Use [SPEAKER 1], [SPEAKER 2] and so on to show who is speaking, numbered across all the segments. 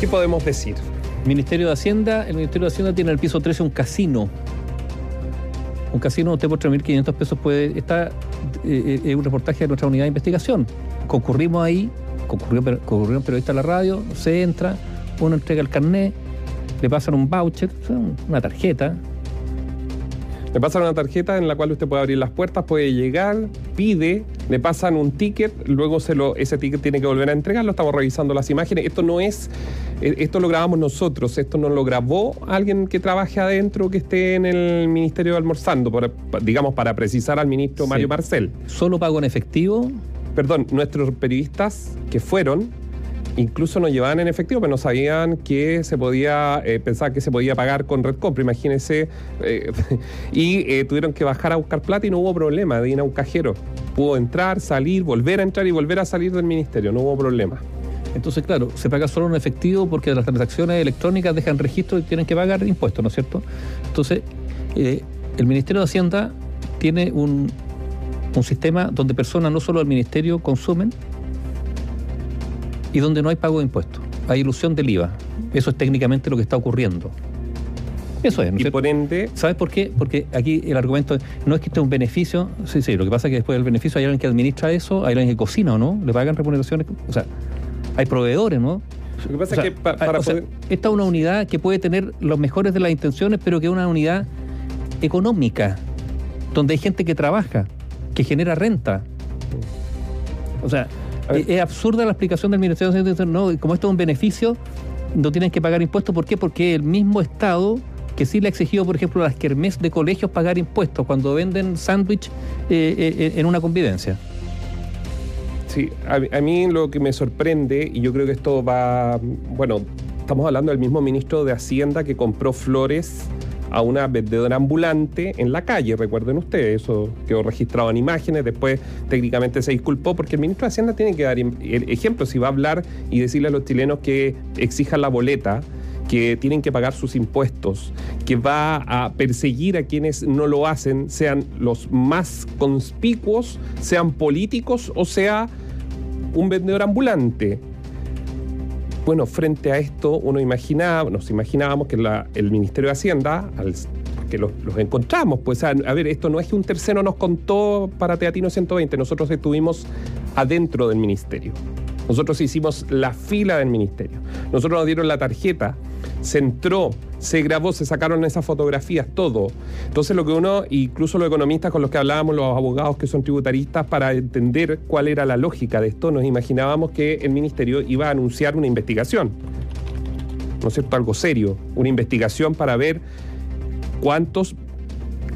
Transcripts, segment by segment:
[SPEAKER 1] ¿Qué podemos decir?
[SPEAKER 2] Ministerio de Hacienda, el Ministerio de Hacienda tiene en el piso 13 un casino. Un casino usted por 3.500 pesos puede... Está eh, eh, un reportaje de nuestra unidad de investigación. Concurrimos ahí, concurrió, concurrió un periodista a la radio, se entra, uno entrega el carnet, le pasan un voucher, una tarjeta,
[SPEAKER 1] le pasan una tarjeta en la cual usted puede abrir las puertas, puede llegar, pide, le pasan un ticket, luego se lo, ese ticket tiene que volver a entregarlo. Estamos revisando las imágenes. Esto no es, eh, esto lo grabamos nosotros, esto no lo grabó alguien que trabaje adentro, que esté en el Ministerio Almorzando, digamos, para precisar al ministro Mario Marcel.
[SPEAKER 2] ¿Solo pago en efectivo?
[SPEAKER 1] Perdón, nuestros periodistas que fueron incluso nos llevaban en efectivo, pero no sabían que se podía, eh, que se podía pagar con Red Compra, imagínense, eh, y eh, tuvieron que bajar a buscar plata y no hubo problema de ir a un cajero. Pudo entrar, salir, volver a entrar y volver a salir del ministerio, no hubo problema.
[SPEAKER 2] Entonces, claro, se paga solo en efectivo porque las transacciones electrónicas dejan registro y tienen que pagar impuestos, ¿no es cierto? Entonces, el Ministerio de Hacienda tiene un, un sistema donde personas no solo del Ministerio consumen, y donde no hay pago de impuestos. Hay ilusión del IVA. Eso es técnicamente lo que está ocurriendo. Eso es.
[SPEAKER 1] ¿no y por ende.
[SPEAKER 2] ¿Sabes por qué? Porque aquí el argumento no es que esté un beneficio. Sí, sí, lo que pasa es que después del beneficio hay alguien que administra eso, hay alguien que cocina o no, le pagan remuneraciones. O sea, hay proveedores, ¿no?
[SPEAKER 1] Lo que pasa es que para
[SPEAKER 2] poder... esta es una unidad que puede tener los mejores de las intenciones, pero que es una unidad económica, donde hay gente que trabaja, que genera renta. O sea, es, absurda la explicación del Ministerio de Hacienda. No, como esto es un beneficio, no tienen que pagar impuestos. ¿Por qué? Porque el mismo Estado que sí le ha exigido, por ejemplo, a las kermés de colegios pagar impuestos cuando venden sándwich eh, eh, en una convivencia.
[SPEAKER 1] Sí, a, mí lo que me sorprende, y yo creo que esto va, bueno, estamos hablando del mismo ministro de Hacienda que compró flores a una vendedora ambulante en la calle, recuerden ustedes, eso quedó registrado en imágenes, después técnicamente se disculpó porque el ministro de Hacienda tiene que dar ejemplo, si va a hablar y decirle a los chilenos que exijan la boleta, que tienen que pagar sus impuestos, que va a perseguir a quienes no lo hacen, sean los más conspicuos, sean políticos o sea un vendedor ambulante. Bueno, frente a esto, uno imaginaba, nos imaginábamos que el Ministerio de Hacienda, que los, encontramos, pues a, ver, esto no es que un tercero nos contó para Teatino 120, nosotros estuvimos adentro del ministerio. Nosotros hicimos la fila del ministerio. Nosotros nos dieron la tarjeta se entró, se grabó, se sacaron esas fotografías, todo. Entonces lo que uno, incluso los economistas con los que hablábamos, los abogados que son tributaristas, para entender cuál era la lógica de esto, nos imaginábamos que el ministerio iba a anunciar una investigación. ¿No es cierto? Algo serio, una investigación para ver cuántos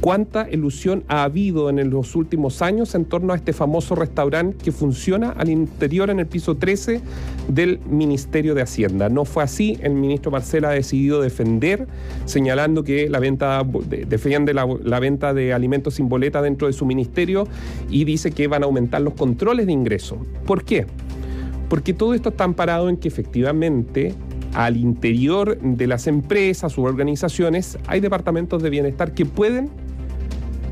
[SPEAKER 1] cuánta ilusión ha habido en los últimos años en torno a este famoso restaurante que funciona al interior en el piso 13 del Ministerio de Hacienda. No fue así, el ministro Marcela ha decidido defender, señalando que la venta defiende la, la venta de alimentos sin boleta dentro de su ministerio y dice que van a aumentar los controles de ingreso. ¿Por qué? Porque todo esto está amparado en que efectivamente al interior de las empresas u organizaciones hay departamentos de bienestar que pueden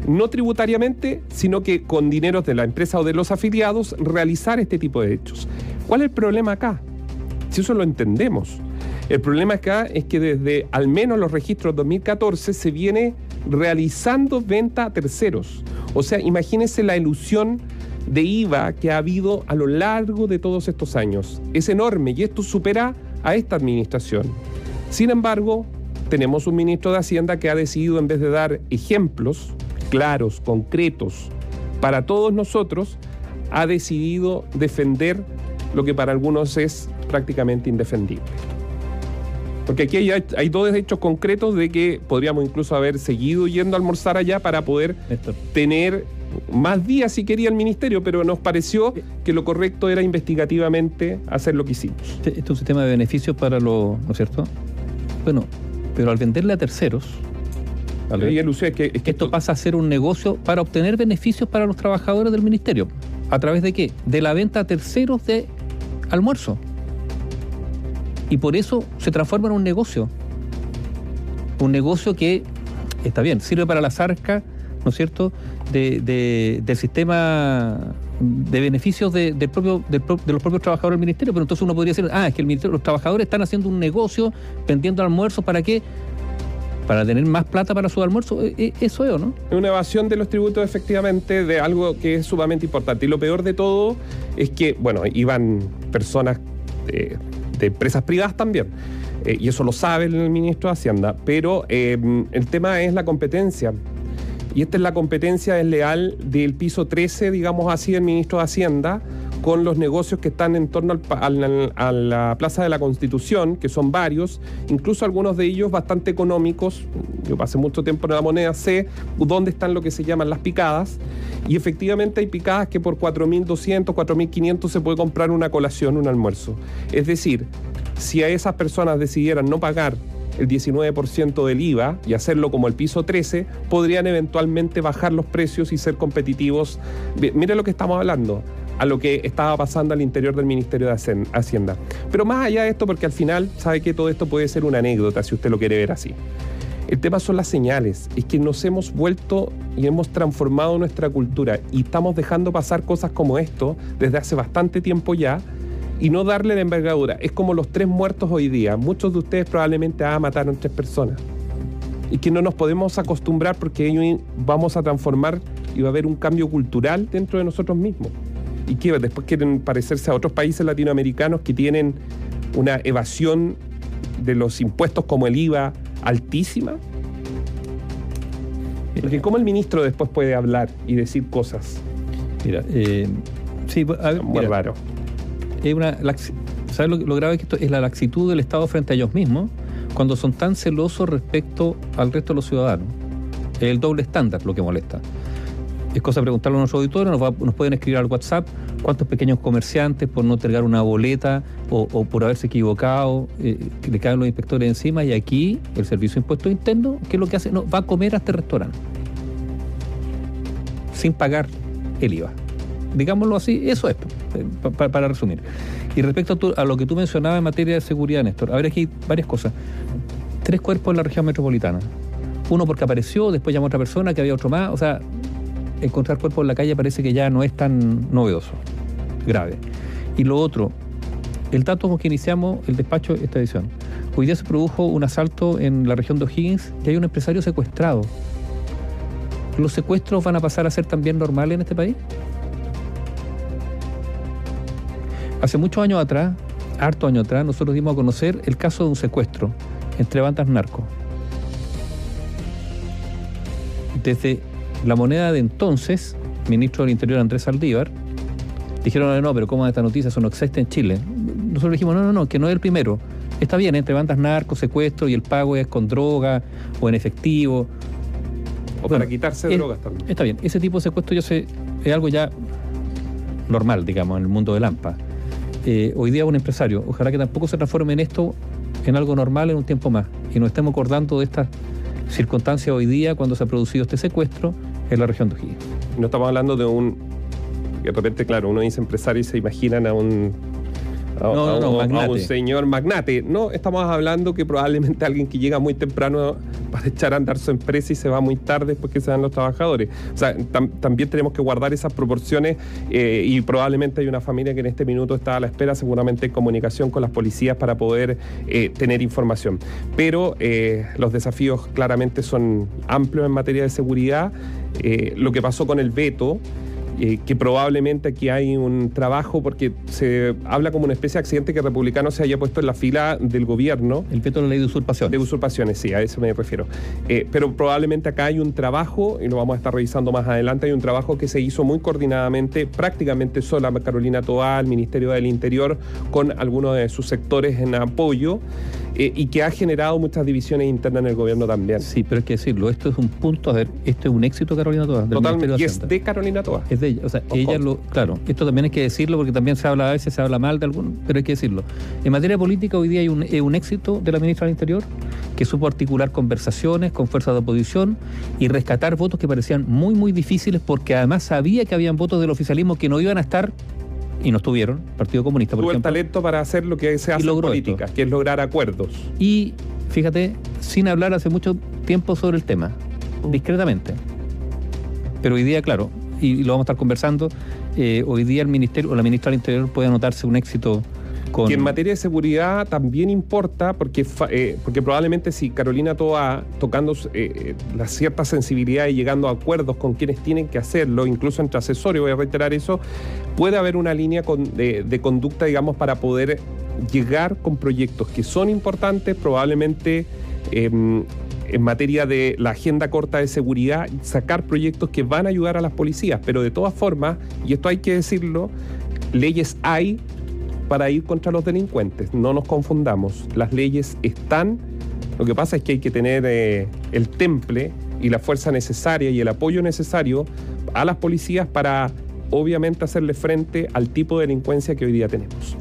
[SPEAKER 1] no tributariamente, sino que con dineros de la empresa o de los afiliados, realizar este tipo de hechos. ¿Cuál es el problema acá? Si eso lo entendemos. El problema acá es que desde al menos los registros 2014 se viene realizando venta a terceros. O sea, imagínense la ilusión de IVA que ha habido a lo largo de todos estos años. Es enorme y esto supera a esta administración. Sin embargo, tenemos un ministro de Hacienda que ha decidido, en vez de dar ejemplos, claros, concretos, para todos nosotros, ha decidido defender lo que para algunos es prácticamente indefendible. Porque aquí hay, dos hechos concretos de que podríamos incluso haber seguido yendo a almorzar allá para poder tener más días si quería el ministerio, pero nos pareció que lo correcto era investigativamente hacer lo que hicimos.
[SPEAKER 2] Este, este es un sistema de beneficios para los, ¿no es cierto? Bueno, pero al venderle a terceros, que, es que esto pasa a ser un negocio para obtener beneficios para los trabajadores del ministerio. ¿A través de qué? De la venta a terceros de almuerzo. Y por eso se transforma en un negocio. Un negocio que, está bien, sirve para las arcas, ¿no es cierto?, de, del sistema de beneficios de, del propio, del pro- de los propios trabajadores del ministerio, pero entonces uno podría decir, ah, es que el ministerio, los trabajadores están haciendo un negocio vendiendo almuerzos, ¿para qué? Para tener más plata para su almuerzo, Eh, eh, eso es, ¿o no?
[SPEAKER 1] Una evasión de los tributos, efectivamente, de algo que es sumamente importante. Y lo peor de todo es que, bueno, iban personas eh, de empresas privadas también. Eh, y eso lo sabe el ministro de Hacienda. Pero eh, el tema es la competencia. Y esta es la competencia desleal del piso 13, digamos así, del ministro de Hacienda, con los negocios que están en torno al a la Plaza de la Constitución, que son varios, incluso algunos de ellos bastante económicos. Yo pasé mucho tiempo en la moneda, sé dónde están lo que se llaman las picadas. Y efectivamente hay picadas que por 4.200, 4.500 se puede comprar una colación, un almuerzo. Es decir, si a esas personas decidieran no pagar el 19% del IVA y hacerlo como el piso 13, podrían eventualmente bajar los precios y ser competitivos. Mire lo que estamos hablando, a lo que estaba pasando al interior del Ministerio de Hacienda. Pero más allá de esto, porque al final sabe que todo esto puede ser una anécdota si usted lo quiere ver así. El tema son las señales, es que nos hemos vuelto y hemos transformado nuestra cultura y estamos dejando pasar cosas como esto desde hace bastante tiempo ya y no darle la envergadura. Es como los tres muertos hoy día. Muchos de ustedes probablemente ah, mataron tres personas. Y que no nos podemos acostumbrar porque vamos a transformar y va a haber un cambio cultural dentro de nosotros mismos. Y que después quieren parecerse a otros países latinoamericanos que tienen una evasión de los impuestos como el IVA altísima. Porque ¿cómo el ministro después puede hablar y decir cosas?
[SPEAKER 2] Mira, eh, sí, a ver,
[SPEAKER 1] Muy
[SPEAKER 2] mira,
[SPEAKER 1] raro.
[SPEAKER 2] es una laxi- ¿Sabes lo, lo grave que esto es la laxitud del Estado frente a ellos mismos cuando son tan celosos respecto al resto de los ciudadanos? Es el doble estándar lo que molesta. Es cosa de preguntarle a nuestro auditorio, nos, pueden escribir al WhatsApp cuántos pequeños comerciantes por no entregar una boleta o, por haberse equivocado, eh, le caen los inspectores encima y aquí el Servicio de Impuestos Internos, ¿qué es lo que hace? No, va a comer a este restaurante sin pagar el IVA. Digámoslo así, eso es, eh, pa- pa- para resumir. Y respecto a, a lo que tú mencionabas en materia de seguridad, Néstor, a ver aquí varias cosas. Tres cuerpos en la región metropolitana. Uno porque apareció, después llamó a otra persona, que había otro más. O sea, encontrar cuerpos en la calle parece que ya no es tan novedoso, grave. Y lo otro, el dato con que iniciamos el despacho de esta edición. Hoy día se produjo un asalto en la región de O'Higgins que hay un empresario secuestrado. ¿Los secuestros van a pasar a ser también normales en este país? Hace muchos años atrás, harto años atrás, nosotros dimos a conocer el caso de un secuestro entre bandas narcos. Desde la moneda de entonces, ministro del Interior Andrés Saldívar, dijeron, no, pero ¿cómo esta noticia? Eso no existe en Chile. Nosotros dijimos, no, no, no, que no es el primero. Está bien, entre bandas narcos, secuestro y el pago es con droga o en efectivo.
[SPEAKER 1] O para quitarse drogas también.
[SPEAKER 2] Está bien, ese tipo de secuestro ya se, es algo ya normal, digamos, en el mundo del AMPA. Eh, hoy día un empresario, ojalá que tampoco se transforme en esto en algo normal en un tiempo más y nos estemos acordando de estas circunstancias hoy día cuando se ha producido este secuestro en la región de O'Higgins.
[SPEAKER 1] No estamos hablando de un. De repente, claro, uno dice empresario y se imaginan a un. A,
[SPEAKER 2] No, no,
[SPEAKER 1] a
[SPEAKER 2] no,
[SPEAKER 1] un- a un señor magnate. No, estamos hablando que probablemente alguien que llega muy temprano para echar a andar su empresa y se va muy tarde después que se dan los trabajadores. O sea, tam- también tenemos que guardar esas proporciones eh, y probablemente hay una familia que en este minuto está a la espera, seguramente en comunicación con las policías para poder eh, tener información. Pero eh, los desafíos claramente son amplios en materia de seguridad. Lo que pasó con el veto eh, que probablemente aquí hay un trabajo porque se habla como una especie de accidente que republicano se haya puesto en la fila del gobierno
[SPEAKER 2] El veto de la ley de usurpación.
[SPEAKER 1] de usurpaciones, sí, a eso me refiero. Eh, pero probablemente acá hay un trabajo, y lo vamos a estar revisando más adelante, hay un trabajo que se hizo muy coordinadamente, prácticamente sola Carolina Toá, el Ministerio del Interior, con algunos de sus sectores en apoyo, eh, y que ha generado muchas divisiones internas en el gobierno también.
[SPEAKER 2] Sí, pero hay que decirlo, esto es un punto, a ver, esto es un éxito, Carolina del
[SPEAKER 1] Totalmente, y es de Carolina Toá.
[SPEAKER 2] Es de ella, o sea,
[SPEAKER 1] Of
[SPEAKER 2] ella
[SPEAKER 1] course.
[SPEAKER 2] lo, claro, esto también hay que decirlo porque también se habla a veces, se habla mal de algún, pero hay que decirlo. En materia política hoy día hay un, eh, un éxito de la ministra del Interior que supo articular conversaciones con fuerzas de oposición y rescatar votos que parecían muy, muy difíciles porque además sabía que habían votos del oficialismo que no iban a estar y no estuvieron, Partido Comunista, por
[SPEAKER 1] Tuvo el talento para hacer lo que se hace en
[SPEAKER 2] logró
[SPEAKER 1] política,
[SPEAKER 2] esto.
[SPEAKER 1] que es lograr acuerdos.
[SPEAKER 2] Y fíjate, sin hablar hace mucho tiempo sobre el tema, discretamente. Pero hoy día, claro, y lo vamos a estar conversando, eh, hoy día el Ministerio o la ministra del Interior puede anotarse un éxito con...
[SPEAKER 1] Que en materia de seguridad también importa, porque, eh, porque probablemente si Carolina Toa tocando eh, la cierta sensibilidad y llegando a acuerdos con quienes tienen que hacerlo, incluso entre asesores, voy a reiterar eso, puede haber una línea de, de conducta, digamos, para poder llegar con proyectos que son importantes, probablemente em, en materia de la agenda corta de seguridad, sacar proyectos que van a ayudar a las policías, pero de todas formas, y esto hay que decirlo, leyes hay para ir contra los delincuentes, no nos confundamos, las leyes están, lo que pasa es que hay que tener eh, el temple y la fuerza necesaria y el apoyo necesario a las policías para obviamente hacerle frente al tipo de delincuencia que hoy día tenemos.